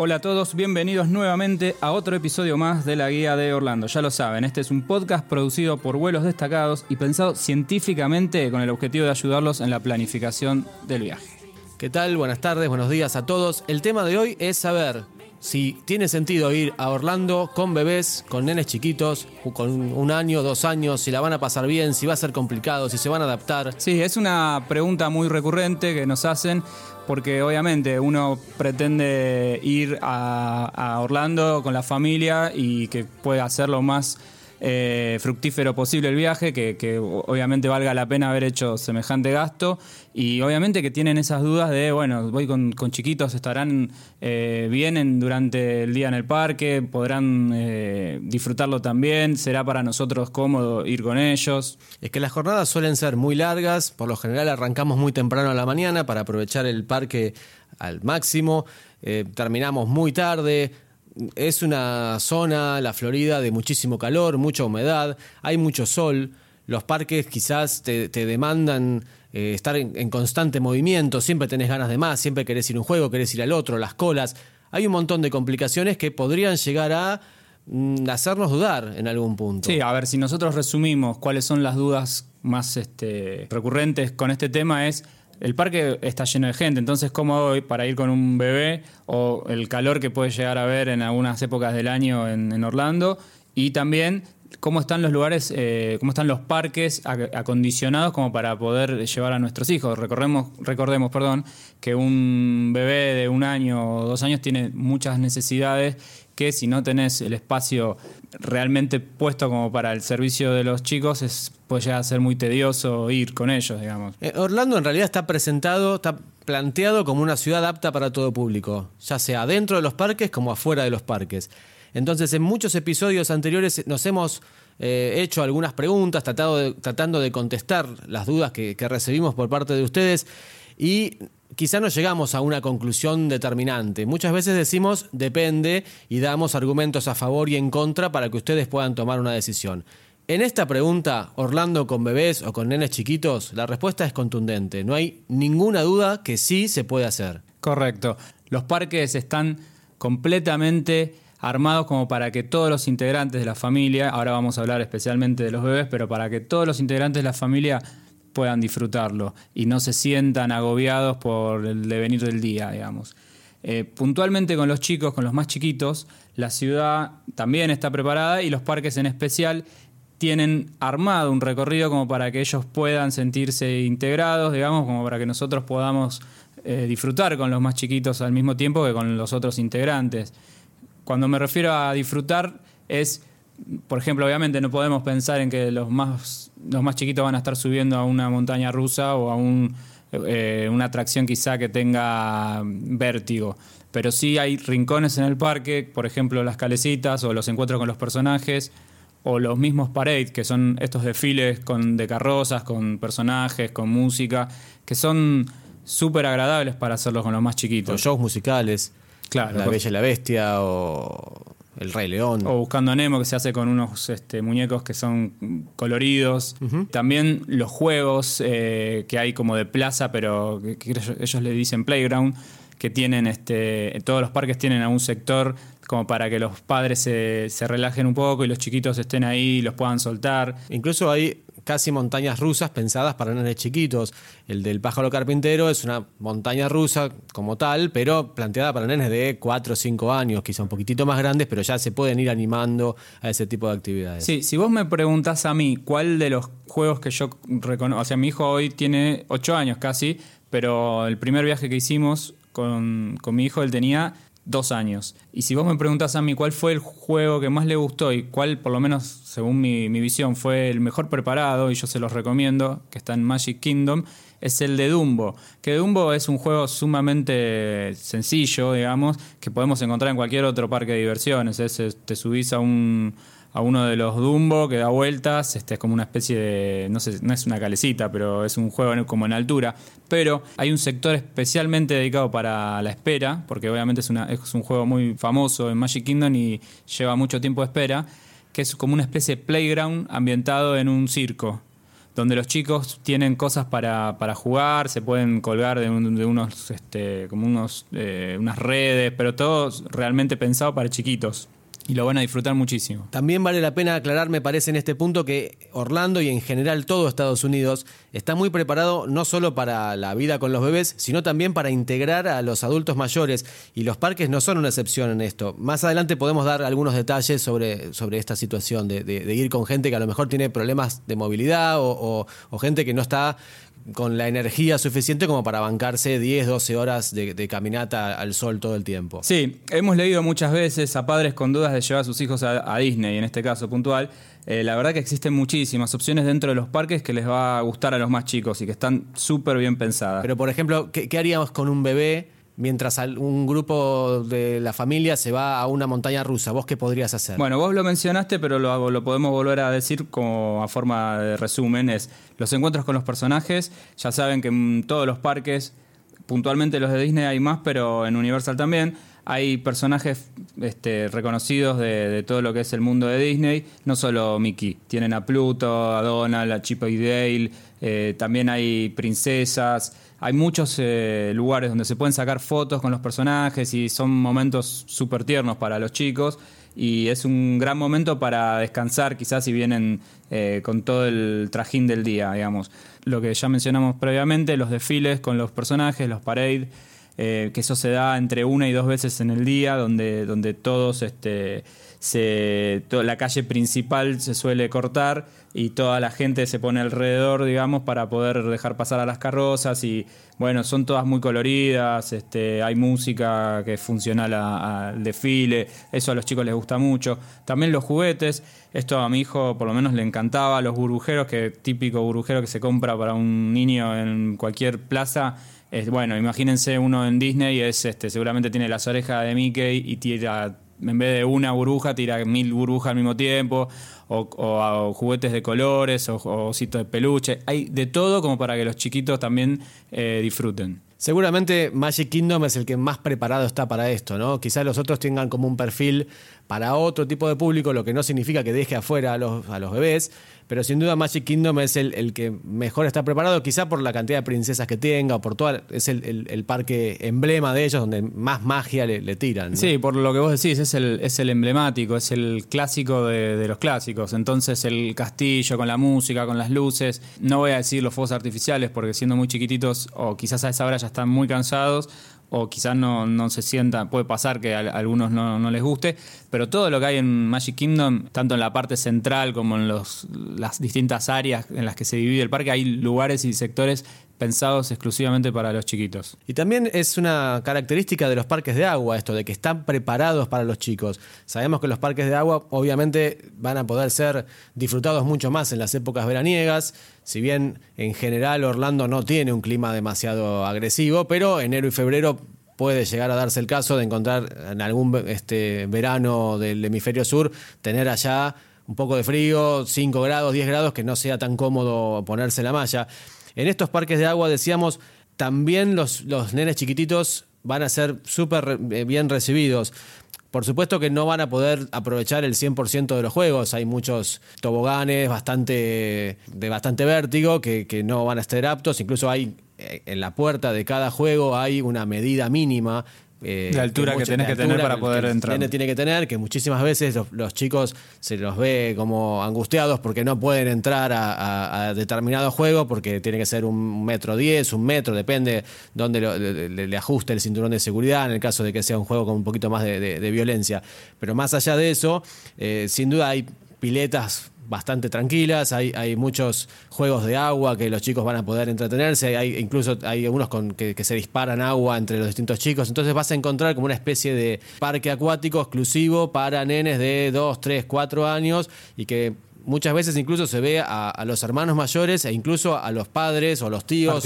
Hola a todos, bienvenidos nuevamente a otro episodio más de la Guía de Orlando. Ya lo saben, este es un podcast producido por vuelos destacados y pensado científicamente con el objetivo de ayudarlos en la planificación del viaje. ¿Qué tal? Buenas tardes, buenos días a todos. El tema de hoy es saber si tiene sentido ir a Orlando con bebés, con nenes chiquitos, con un año, dos años, si la van a pasar bien, si va a ser complicado, si se van a adaptar. Sí, es una pregunta muy recurrente que nos hacen porque obviamente uno pretende ir a, Orlando con la familia y que pueda hacerlo más eh, fructífero posible el viaje, que, obviamente valga la pena haber hecho semejante gasto. Y obviamente que tienen esas dudas de, bueno, voy con, chiquitos, estarán eh, bien durante el día en el parque, podrán eh, disfrutarlo también, será para nosotros cómodo ir con ellos. Es que las jornadas suelen ser muy largas, por lo general arrancamos muy temprano a la mañana para aprovechar el parque al máximo, terminamos muy tarde, es una zona, la Florida, de muchísimo calor, mucha humedad, hay mucho sol, los parques quizás te, demandan eh, estar en, constante movimiento, siempre tenés ganas de más, siempre querés ir a un juego, querés ir al otro, las colas. Hay un montón de complicaciones que podrían llegar a mm, hacernos dudar en algún punto. Sí, a ver, si nosotros resumimos cuáles son las dudas más este, recurrentes con este tema es el parque está lleno de gente, entonces cómo hoy para ir con un bebé o el calor que puede llegar a haber en algunas épocas del año en, Orlando y también cómo están los lugares, eh, cómo están los parques acondicionados como para poder llevar a nuestros hijos. Recordemos, recordemos perdón, que un bebé de un año o dos años tiene muchas necesidades que si no tenés el espacio realmente puesto como para el servicio de los chicos, es, puede llegar a ser muy tedioso ir con ellos, digamos. Eh, Orlando en realidad está presentado, está planteado como una ciudad apta para todo público, ya sea dentro de los parques como afuera de los parques. Entonces, en muchos episodios anteriores nos hemos eh, hecho algunas preguntas, tratado tratando de contestar las dudas que, que recibimos por parte de ustedes y quizá no llegamos a una conclusión determinante. Muchas veces decimos depende y damos argumentos a favor y en contra para que ustedes puedan tomar una decisión. En esta pregunta, Orlando con bebés o con nenes chiquitos, la respuesta es contundente. No hay ninguna duda que sí se puede hacer. Correcto. Los parques están completamente armados como para que todos los integrantes de la familia, ahora vamos a hablar especialmente de los bebés, pero para que todos los integrantes de la familia puedan disfrutarlo y no se sientan agobiados por el devenir del día, digamos. Eh, puntualmente con los chicos, con los más chiquitos, la ciudad también está preparada y los parques en especial tienen armado un recorrido como para que ellos puedan sentirse integrados, digamos, como para que nosotros podamos eh, disfrutar con los más chiquitos al mismo tiempo que con los otros integrantes. Cuando me refiero a disfrutar es por ejemplo, obviamente no podemos pensar en que los más, los más chiquitos van a estar subiendo a una montaña rusa o a un, eh, una atracción quizá que tenga vértigo. Pero sí hay rincones en el parque, por ejemplo las calecitas o los encuentros con los personajes o los mismos parades, que son estos desfiles con, de carrozas, con personajes, con música, que son súper agradables para hacerlos con los más chiquitos. Los shows musicales. Claro. La Bella y la Bestia o el Rey León. O Buscando a Nemo, que se hace con unos este, muñecos que son coloridos. También los juegos eh, que hay como de plaza, pero que, ellos, le dicen playground, que tienen, este, todos los parques tienen a un sector como para que los padres se, se relajen un poco y los chiquitos estén ahí y los puedan soltar. Incluso hay casi montañas rusas pensadas para nenes chiquitos. El del pájaro carpintero es una montaña rusa como tal, pero planteada para nenes de 4 o 5 años, quizá un poquitito más grandes, pero ya se pueden ir animando a ese tipo de actividades. Sí, si vos me preguntás a mí cuál de los juegos que yo reconozco, o sea, mi hijo hoy tiene 8 años casi, pero el primer viaje que hicimos con, con mi hijo, él tenía dos años. Y si vos me preguntas a mí cuál fue el juego que más le gustó y cuál, por lo menos según mi, visión, fue el mejor preparado, y yo se los recomiendo, que está en Magic Kingdom, es el de Dumbo. Que Dumbo es un juego sumamente sencillo, digamos, que podemos encontrar en cualquier otro parque de diversiones. Es, te subís a un a uno de los Dumbo que da vueltas, este es como una especie de, no sé, no es una calecita, pero es un juego como en altura, pero hay un sector especialmente dedicado para la espera, porque obviamente es, una, es un juego muy famoso en Magic Kingdom y lleva mucho tiempo de espera, que es como una especie de playground ambientado en un circo. donde los chicos tienen cosas para, para jugar, se pueden colgar de, un- de unos, este, como unos, eh, unas redes, pero todo realmente pensado para chiquitos. Y lo van a disfrutar muchísimo. También vale la pena aclarar, me parece, en este punto que Orlando y en general todo Estados Unidos está muy preparado no solo para la vida con los bebés, sino también para integrar a los adultos mayores. Y los parques no son una excepción en esto. Más adelante podemos dar algunos detalles sobre, sobre esta situación de, ir con gente que a lo mejor tiene problemas de movilidad o gente que no está con la energía suficiente como para bancarse 10, 12 horas de, de caminata al sol todo el tiempo. Sí, hemos leído muchas veces a padres con dudas de llevar a sus hijos a, a Disney, en este caso puntual. Eh, la verdad que existen muchísimas opciones dentro de los parques que les va a gustar a los más chicos y que están súper bien pensadas. Pero, por ejemplo, ¿qué, qué haríamos con un bebé mientras un grupo de la familia se va a una montaña rusa? ¿Vos qué podrías hacer? Bueno, vos lo mencionaste, pero lo, lo podemos volver a decir como a forma de resumen. Es los encuentros con los personajes. Ya saben que en todos los parques, puntualmente los de Disney hay más, pero en Universal también. Hay personajes este, reconocidos de, de todo lo que es el mundo de Disney, no solo Mickey. Tienen a Pluto, a Donald, a Chip y Dale, eh, también hay princesas. Hay muchos eh, lugares donde se pueden sacar fotos con los personajes y son momentos súper tiernos para los chicos y es un gran momento para descansar quizás si vienen eh, con todo el trajín del día, digamos. Lo que ya mencionamos previamente, los desfiles con los personajes, los parades, eh, que eso se da entre una y dos veces en el día, donde, donde todos, este, se, la calle principal se suele cortar y toda la gente se pone alrededor, digamos, para poder dejar pasar a las carrozas y bueno, son todas muy coloridas, este, hay música que es funcional al desfile, eso a los chicos les gusta mucho. También los juguetes, esto a mi hijo por lo menos le encantaba, los burbujeros, que típico burbujero que se compra para un niño en cualquier plaza. Es, bueno, imagínense uno en Disney, es este, seguramente tiene las orejas de Mickey y tira, en vez de una burbuja, tira mil burbujas al mismo tiempo, o, o- juguetes de colores, o, o ositos de peluche. Hay de todo como para que los chiquitos también eh, disfruten. Seguramente Magic Kingdom es el que más preparado está para esto, ¿no? Quizás los otros tengan como un perfil para otro tipo de público, lo que no significa que deje afuera a los, a los bebés, pero sin duda Magic Kingdom es el, el que mejor está preparado, quizá por la cantidad de princesas que tenga, o por toda, es el, el- el parque emblema de ellos, donde más magia le, tiran. Sí, por lo que vos decís, es el, es el emblemático, es el clásico de, de los clásicos. Entonces el castillo con la música, con las luces, no voy a decir los fuegos artificiales porque siendo muy chiquititos o quizás a esa hora ya están muy cansados o quizás no, no se sientan, puede pasar que a, algunos no, no les guste, pero todo lo que hay en Magic Kingdom, tanto en la parte central como en los, las distintas áreas en las que se divide el parque, hay lugares y sectores pensados exclusivamente para los chiquitos. Y también es una característica de los parques de agua esto, de que están preparados para los chicos. Sabemos que los parques de agua obviamente van a poder ser disfrutados mucho más en las épocas veraniegas, si bien en general Orlando no tiene un clima demasiado agresivo, pero enero y febrero puede llegar a darse el caso de encontrar en algún este, verano del hemisferio sur, tener allá un poco de frío, 5 grados, 10 grados, que no sea tan cómodo ponerse la malla. En estos parques de agua, decíamos, también los, los nenes chiquititos van a ser súper eh, bien recibidos. Por supuesto que no van a poder aprovechar el 100% de los juegos. Hay muchos toboganes bastante, de bastante vértigo que, que no van a estar aptos. Incluso hay eh, en la puerta de cada juego hay una medida mínima. Eh, De altura que mucha- tenés de que tener para poder que entrar. nene tiene que tener, que muchísimas veces los, los chicos se los ve como angustiados porque no pueden entrar a, a- a determinado juego porque tiene que ser un metro diez, un metro, depende dónde lo- le, le- le ajuste el cinturón de seguridad en el caso de que sea un juego con un poquito más de, de- de violencia. Pero más allá de eso, eh, sin duda hay piletas bastante tranquilas, hay, hay muchos juegos de agua que los chicos van a poder entretenerse, hay incluso hay algunos con, que, que se disparan agua entre los distintos chicos, entonces vas a encontrar como una especie de parque acuático exclusivo para nenes de 2, 3, 4 años y que muchas veces incluso se ve a, a los hermanos mayores e incluso a los padres o los tíos o,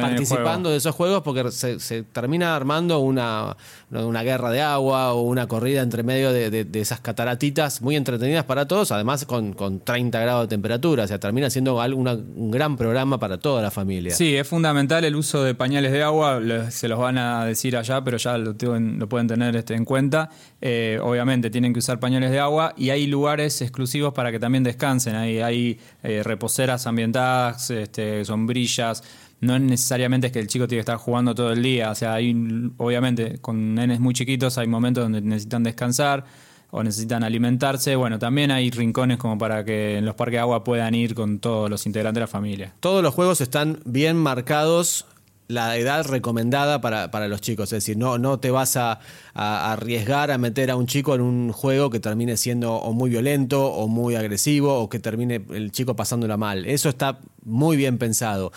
Participando en de esos juegos porque se, se termina armando una, una guerra de agua o una corrida entre medio de, de- de esas cataratitas muy entretenidas para todos, además con, con 30 grados de temperatura, o sea, termina siendo una- un gran programa para toda la familia. Sí, es fundamental el uso de pañales de agua, se los van a decir allá, pero ya lo, pueden tener este, en cuenta. Eh, obviamente tienen que usar pañales de agua y hay lugares exclusivos para que también también descansen. Hay, hay eh, reposeras ambientadas, este, sombrillas. No necesariamente es que el chico tiene que estar jugando todo el día. O sea, hay, obviamente, con nenes muy chiquitos hay momentos donde necesitan descansar o necesitan alimentarse. Bueno, también hay rincones como para que en los parques de agua puedan ir con todos los integrantes de la familia. Todos los juegos están bien marcados la edad recomendada para, para, los chicos. Es decir, no, no te vas a, arriesgar a meter a un chico en un juego que termine siendo o muy violento o muy agresivo o que termine el chico pasándola mal. Eso está muy bien pensado.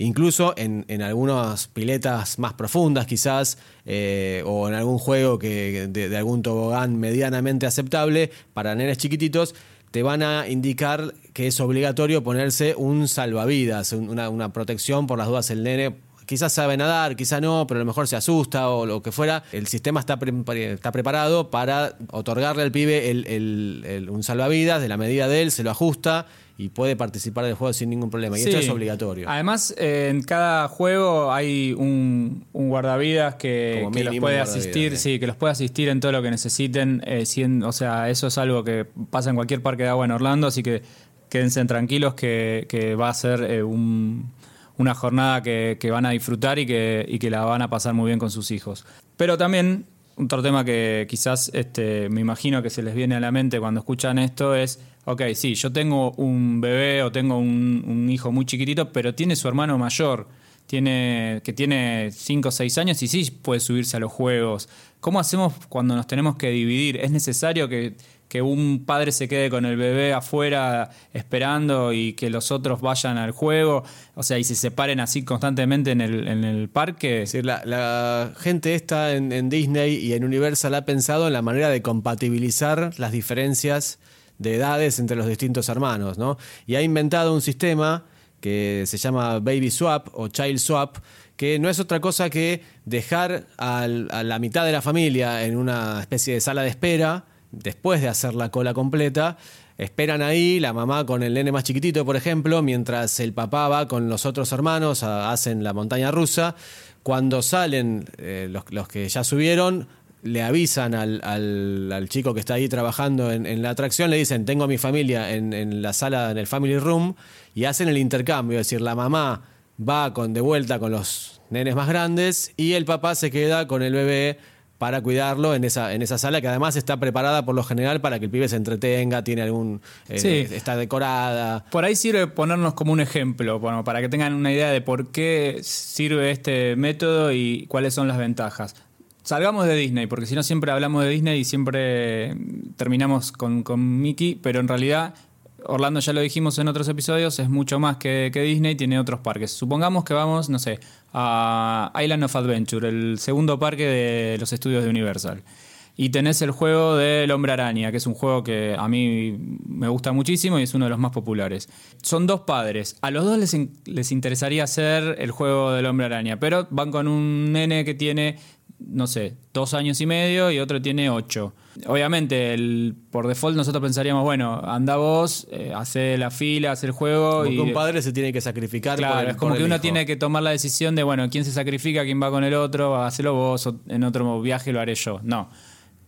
Incluso en, en algunas piletas más profundas quizás, eh, o en algún juego que, de, algún tobogán medianamente aceptable para nenes chiquititos, te van a indicar que es obligatorio ponerse un salvavidas, una, una, protección por las dudas el nene. Quizás sabe nadar, quizás no, pero a lo mejor se asusta o lo que fuera. El sistema está, pre está preparado para otorgarle al pibe el, el, el, un salvavidas de la medida de él, se lo ajusta y puede participar del juego sin ningún problema. Y sí. esto es obligatorio. Además, eh, en cada juego hay un, un guardavidas que, que los puede asistir, sí, que los puede asistir en todo lo que necesiten. Eh, sin, o sea, eso es algo que pasa en cualquier parque de agua en Orlando, así que quédense tranquilos que, que va a ser eh, un, una jornada que, van a disfrutar y que, y que la van a pasar muy bien con sus hijos. Pero también otro tema que quizás este, me imagino que se les viene a la mente cuando escuchan esto es, ok, sí, yo tengo un bebé o tengo un, un hijo muy chiquitito, pero tiene su hermano mayor, tiene, que tiene 5 o 6 años y sí puede subirse a los juegos. ¿Cómo hacemos cuando nos tenemos que dividir? ¿Es necesario que que un padre se quede con el bebé afuera esperando y que los otros vayan al juego, o sea, y se separen así constantemente en el, en el parque. Es decir, la, gente esta en, en, Disney y en Universal ha pensado en la manera de compatibilizar las diferencias de edades entre los distintos hermanos, ¿no? Y ha inventado un sistema que se llama Baby Swap o Child Swap, que no es otra cosa que dejar a la mitad de la familia en una especie de sala de espera, después de hacer la cola completa, esperan ahí, la mamá con el nene más chiquitito, por ejemplo, mientras el papá va con los otros hermanos, a, hacen la montaña rusa. Cuando salen eh, los, los, que ya subieron, le avisan al, al, chico que está ahí trabajando en, en, la atracción, le dicen, tengo a mi familia en, en, la sala, en el family room, y hacen el intercambio, es decir, la mamá va con, de vuelta con los nenes más grandes y el papá se queda con el bebé para cuidarlo en esa, en esa sala que además está preparada por lo general para que el pibe se entretenga, tiene algún. Eh, sí. está decorada. Por ahí sirve ponernos como un ejemplo, bueno, para que tengan una idea de por qué sirve este método y cuáles son las ventajas. Salgamos de Disney, porque si no siempre hablamos de Disney y siempre terminamos con, con Mickey, pero en realidad Orlando ya lo dijimos en otros episodios, es mucho más que, que, Disney, tiene otros parques. Supongamos que vamos, no sé, a Island of Adventure, el segundo parque de los estudios de Universal. Y tenés el juego del Hombre Araña, que es un juego que a mí me gusta muchísimo y es uno de los más populares. Son dos padres. A los dos les, les interesaría hacer el juego del Hombre Araña, pero van con un nene que tiene no sé, dos años y medio y otro tiene ocho. Obviamente, el, por default nosotros pensaríamos, bueno, anda vos, eh, hace la fila, hace el juego. Y un padre se tiene que sacrificar. Claro, el, es como que uno hijo. tiene que tomar la decisión de, bueno, quién se sacrifica, quién va con el otro, hacelo vos, o en otro viaje lo haré yo. No.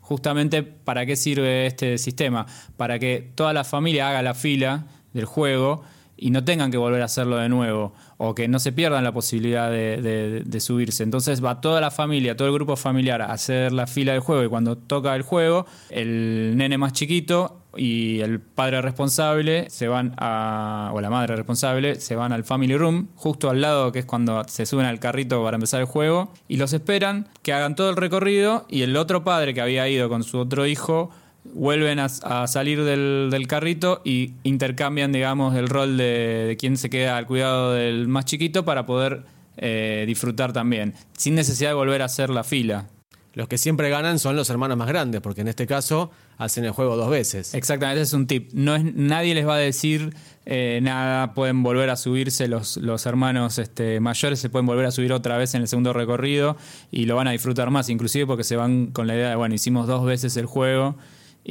Justamente, ¿para qué sirve este sistema? Para que toda la familia haga la fila del juego y no tengan que volver a hacerlo de nuevo o que no se pierdan la posibilidad de, de, de, subirse. Entonces va toda la familia, todo el grupo familiar a hacer la fila del juego y cuando toca el juego, el nene más chiquito y el padre responsable se van a, o la madre responsable, se van al family room, justo al lado que es cuando se suben al carrito para empezar el juego, y los esperan que hagan todo el recorrido y el otro padre que había ido con su otro hijo vuelven a, a salir del, del, carrito y intercambian, digamos, el rol de, de, quien se queda al cuidado del más chiquito para poder eh, disfrutar también, sin necesidad de volver a hacer la fila. Los que siempre ganan son los hermanos más grandes, porque en este caso hacen el juego dos veces. Exactamente, ese es un tip. No es, nadie les va a decir eh, nada, pueden volver a subirse los, los hermanos este, mayores, se pueden volver a subir otra vez en el segundo recorrido y lo van a disfrutar más, inclusive porque se van con la idea de, bueno, hicimos dos veces el juego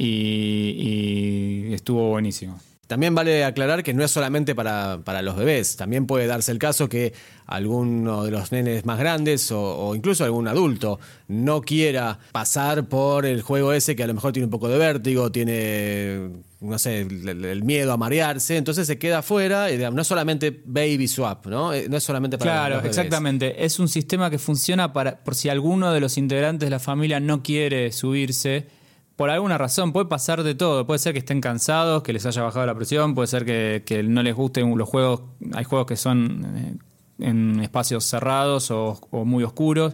y, y estuvo buenísimo. también vale aclarar que no es solamente para, para, los bebés, también puede darse el caso que alguno de los nenes más grandes o, incluso algún adulto no quiera pasar por el juego ese que a lo mejor tiene un poco de vértigo, tiene, no sé, el, miedo a marearse, entonces se queda afuera, no es solamente baby swap, ¿no? Eh, no es solamente para Claro, los bebés. exactamente, es un sistema que funciona para, por si alguno de los integrantes de la familia no quiere subirse por alguna razón, puede pasar de todo. Puede ser que estén cansados, que les haya bajado la presión, puede ser que, no les gusten los juegos. Hay juegos que son eh, en espacios cerrados o, muy oscuros,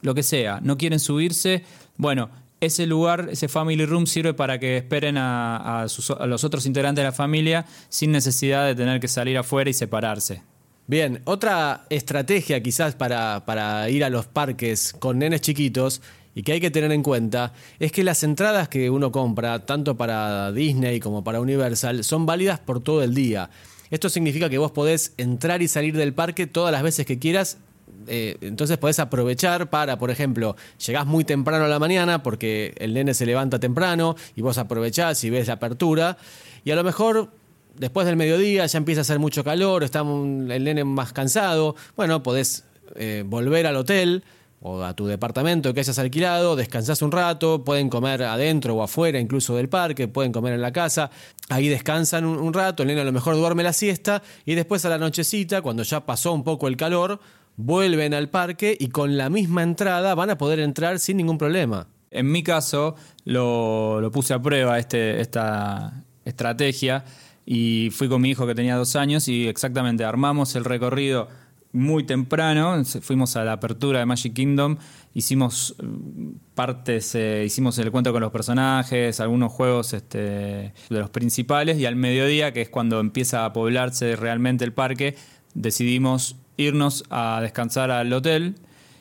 lo que sea. No quieren subirse. Bueno, ese lugar, ese family room sirve para que esperen a, los otros integrantes de la familia sin necesidad de tener que salir afuera y separarse. Bien, otra estrategia quizás para, para ir a los parques con nenes chiquitos y que hay que tener en cuenta es que las entradas que uno compra, tanto para Disney como para Universal, son válidas por todo el día. Esto significa que vos podés entrar y salir del parque todas las veces que quieras. Eh, entonces podés aprovechar para, por ejemplo, llegás muy temprano a la mañana porque el nene se levanta temprano y vos aprovechás y ves la apertura. Y a lo mejor después del mediodía ya empieza a hacer mucho calor, está el nene más cansado. Bueno, podés eh, volver al hotel o a tu departamento que hayas alquilado, descansás un rato, pueden comer adentro o afuera incluso del parque, pueden comer en la casa, ahí descansan un, rato, el nene a lo mejor duerme la siesta y después a la nochecita, cuando ya pasó un poco el calor, vuelven al parque y con la misma entrada van a poder entrar sin ningún problema. En mi caso lo, puse a prueba este, esta estrategia y fui con mi hijo que tenía dos años y exactamente armamos el recorrido muy temprano, fuimos a la apertura de Magic Kingdom, hicimos mm, partes, eh, hicimos el cuento con los personajes, algunos juegos este, de los principales, y al mediodía, que es cuando empieza a poblarse realmente el parque, decidimos irnos a descansar al hotel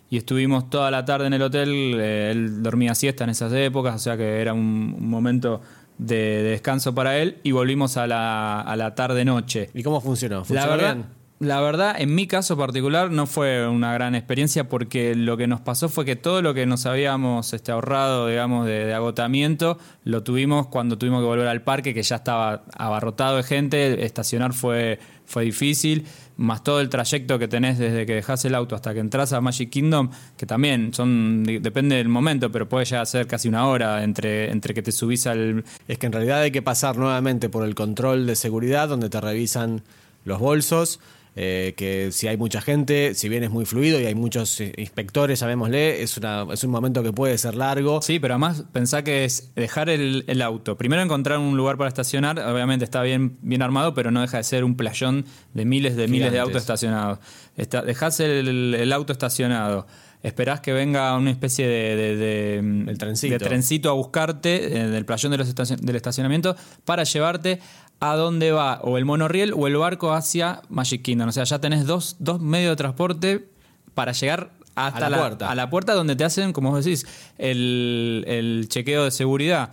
y estuvimos toda la tarde en el hotel, eh, él dormía siesta en esas épocas, o sea que era un, momento de, descanso para él, y volvimos a la, a la tarde-noche. ¿Y cómo funcionó? ¿Funcionó bien? La verdad, en mi caso particular, no fue una gran experiencia porque lo que nos pasó fue que todo lo que nos habíamos este, ahorrado, digamos, de, agotamiento, lo tuvimos cuando tuvimos que volver al parque, que ya estaba abarrotado de gente, estacionar fue, fue difícil, más todo el trayecto que tenés desde que dejás el auto hasta que entras a Magic Kingdom, que también son depende del momento, pero puede llegar a ser casi una hora entre, entre que te subís al... Es que en realidad hay que pasar nuevamente por el control de seguridad, donde te revisan los bolsos eh, que si hay mucha gente, si bien es muy fluido y hay muchos eh, inspectores, llamémosle, es, una, es un momento que puede ser largo. Sí, pero además pensá que es dejar el, auto. Primero encontrar un lugar para estacionar, obviamente está bien, bien armado, pero no deja de ser un playón de miles de miles de autos estacionados. Está, dejás el, auto estacionado esperás que venga una especie de, trencito. a buscarte eh, del playón del estacionamiento para llevarte a dónde va o el monorriel o el barco hacia Magic Kingdom. O sea, ya tenés dos, dos medios de transporte para llegar hasta a la, puerta. A la puerta donde te hacen, como vos decís, el, el chequeo de seguridad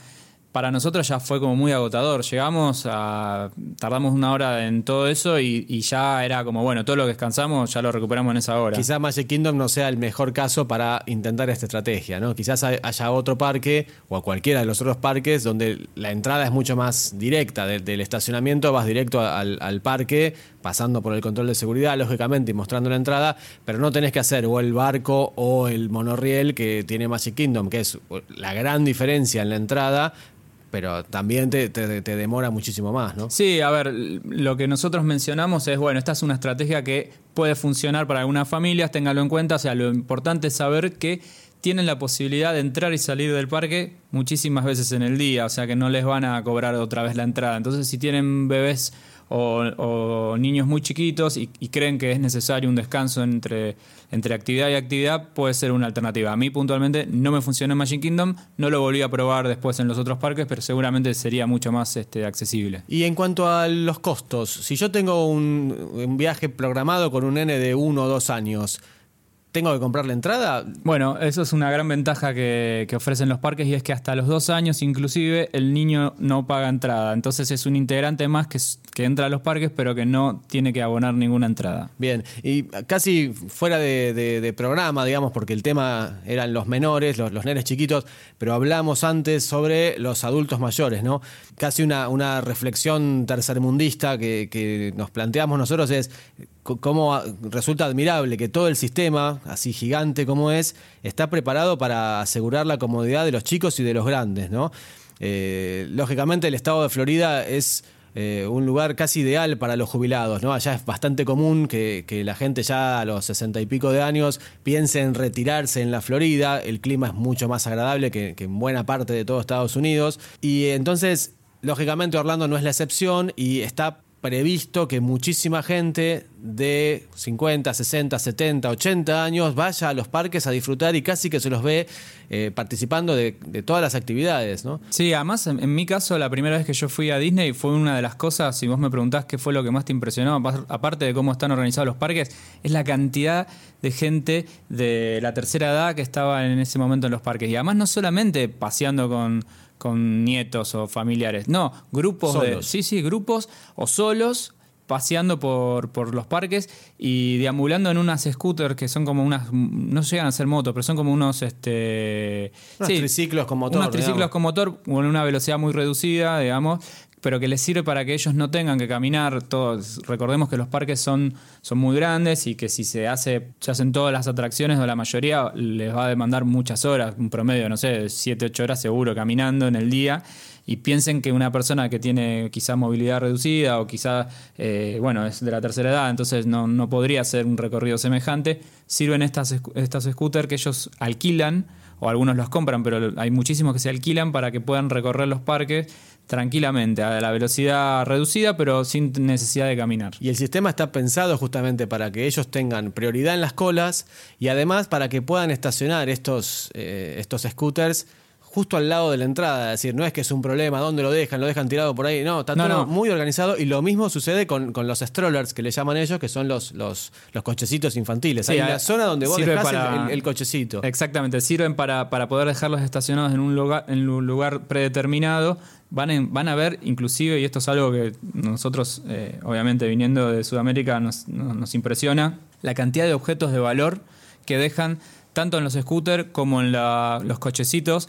para nosotros ya fue como muy agotador. Llegamos a. tardamos una hora en todo eso y, ya era como, bueno, todo lo que descansamos ya lo recuperamos en esa hora. Quizás Magic Kingdom no sea el mejor caso para intentar esta estrategia, ¿no? Quizás haya otro parque o a cualquiera de los otros parques donde la entrada es mucho más directa. del estacionamiento vas directo al, parque, pasando por el control de seguridad, lógicamente, y mostrando la entrada, pero no tenés que hacer o el barco o el monorriel que tiene Magic Kingdom, que es la gran diferencia en la entrada pero también te, demora muchísimo más, ¿no? Sí, a ver, lo que nosotros mencionamos es, bueno, esta es una estrategia que puede funcionar para algunas familias, ténganlo en cuenta, o sea, lo importante es saber que tienen la posibilidad de entrar y salir del parque muchísimas veces en el día, o sea que no les van a cobrar otra vez la entrada. Entonces, si tienen bebés o, niños muy chiquitos y, creen que es necesario un descanso entre, entre actividad y actividad, puede ser una alternativa. A mí puntualmente no me funcionó en Magic Kingdom, no lo volví a probar después en los otros parques, pero seguramente sería mucho más este, accesible. Y en cuanto a los costos, si yo tengo un, un viaje programado con un nene de uno o dos años, ¿Tengo que comprar la entrada? Bueno, eso es una gran ventaja que, que, ofrecen los parques y es que hasta los dos años inclusive el niño no paga entrada. Entonces es un integrante más que, que entra a los parques pero que no tiene que abonar ninguna entrada. Bien, y casi fuera de, de, de programa, digamos, porque el tema eran los menores, los, los, nenes chiquitos, pero hablamos antes sobre los adultos mayores, ¿no? Casi una, una reflexión tercermundista que, que nos planteamos nosotros es cómo resulta admirable que todo el sistema, así gigante como es, está preparado para asegurar la comodidad de los chicos y de los grandes, ¿no? Eh, lógicamente el estado de Florida es eh, un lugar casi ideal para los jubilados, ¿no? Allá es bastante común que, que, la gente ya a los sesenta y pico de años piense en retirarse en la Florida, el clima es mucho más agradable que, que en buena parte de todo Estados Unidos, y entonces, lógicamente Orlando no es la excepción y está previsto que muchísima gente de 50, 60, 70, 80 años vaya a los parques a disfrutar y casi que se los ve eh, participando de, todas las actividades, ¿no? Sí, además en, en, mi caso la primera vez que yo fui a Disney fue una de las cosas, si vos me preguntás qué fue lo que más te impresionó, aparte de cómo están organizados los parques, es la cantidad de gente de la tercera edad que estaba en ese momento en los parques. Y además no solamente paseando con con nietos o familiares. No, grupos solos. de. Sí, sí, grupos o solos paseando por, por los parques y deambulando en unas scooters que son como unas. No llegan a ser motos, pero son como unos. Este, unos sí, triciclos con motor. Unos triciclos con motor con una velocidad muy reducida, digamos pero que les sirve para que ellos no tengan que caminar todos. Recordemos que los parques son, son muy grandes y que si se hace, se hacen todas las atracciones o la mayoría, les va a demandar muchas horas, un promedio, no sé, 7, 8 horas seguro caminando en el día. Y piensen que una persona que tiene quizá movilidad reducida o quizá, eh, bueno, es de la tercera edad, entonces no, no podría hacer un recorrido semejante, sirven estas, estas scooters que ellos alquilan o algunos los compran, pero hay muchísimos que se alquilan para que puedan recorrer los parques tranquilamente, a la velocidad reducida, pero sin necesidad de caminar. Y el sistema está pensado justamente para que ellos tengan prioridad en las colas y además para que puedan estacionar estos, eh, estos scooters justo al lado de la entrada. Es decir, no es que es un problema, ¿dónde lo dejan? ¿Lo dejan tirado por ahí? No, está No, todo no. muy organizado y lo mismo sucede con, con los strollers que le llaman ellos, que son los, los, los cochecitos infantiles. Sí, Hay a- una zona donde vos dejás para- el, cochecito. Exactamente, sirven para, para poder dejarlos estacionados en un lugar, en un lugar predeterminado. Van, en- van a ver, inclusive, y esto es algo que nosotros, eh, obviamente viniendo de Sudamérica, nos, nos impresiona, la cantidad de objetos de valor que dejan tanto en los scooters como en la- los cochecitos.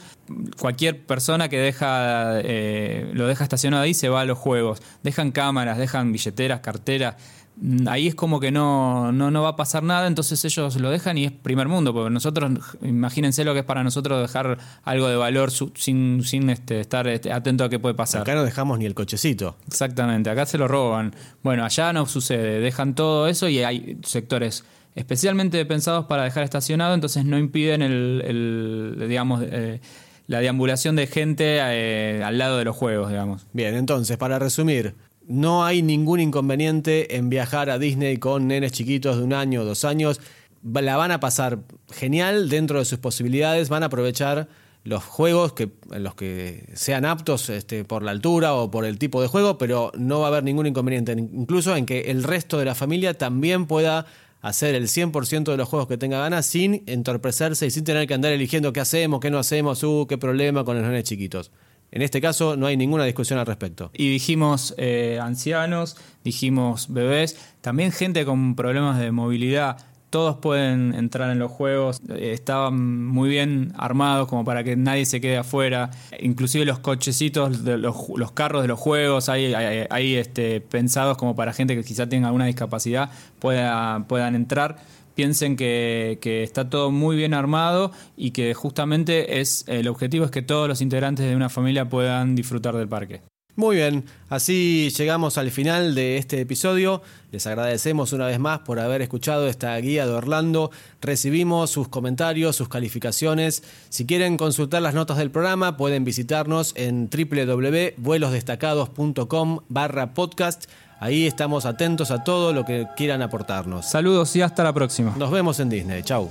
Cualquier persona que deja eh, lo deja estacionado ahí se va a los juegos. Dejan cámaras, dejan billeteras, carteras. Mm, Ahí es como que no, no, no va a pasar nada, entonces ellos lo dejan y es primer mundo, porque nosotros, imagínense lo que es para nosotros dejar algo de valor su- sin, sin este, estar este, atento a qué puede pasar. Acá no dejamos ni el cochecito. Exactamente, acá se lo roban. Bueno, allá no sucede, dejan todo eso y hay sectores especialmente pensados para dejar estacionado, entonces no impiden el, digamos, eh, la deambulación de gente eh, al lado de los juegos, digamos. Bien, entonces, para resumir, no hay ningún inconveniente en viajar a Disney con nenes chiquitos de un año o dos años. La van a pasar genial dentro de sus posibilidades, van a aprovechar los juegos que, los que sean aptos este, por la altura o por el tipo de juego, pero no va a haber ningún inconveniente, incluso en que el resto de la familia también pueda hacer el 100% de los juegos que tenga ganas sin entorpecerse y sin tener que andar eligiendo qué hacemos, qué no hacemos, uh, qué problema con los nenes chiquitos. En este caso no hay ninguna discusión al respecto. Y dijimos eh, ancianos, dijimos bebés, también gente con problemas de movilidad. Todos pueden entrar en los juegos, eh, estaban muy bien armados como para que nadie se quede afuera. Inclusive los cochecitos, de los, carros de los juegos, hay, hay, hay, este, pensados como para gente que quizá tenga alguna discapacidad pueda, puedan entrar. Piensen que, que está todo muy bien armado y que justamente es el objetivo es que todos los integrantes de una familia puedan disfrutar del parque. Muy bien, así llegamos al final de este episodio. Les agradecemos una vez más por haber escuchado esta guía de Orlando. Recibimos sus comentarios, sus calificaciones. Si quieren consultar las notas del programa, pueden visitarnos en www.vuelosdestacados.com barra podcast. Ahí estamos atentos a todo lo que quieran aportarnos. Saludos y hasta la próxima. Nos vemos en Disney. Chau.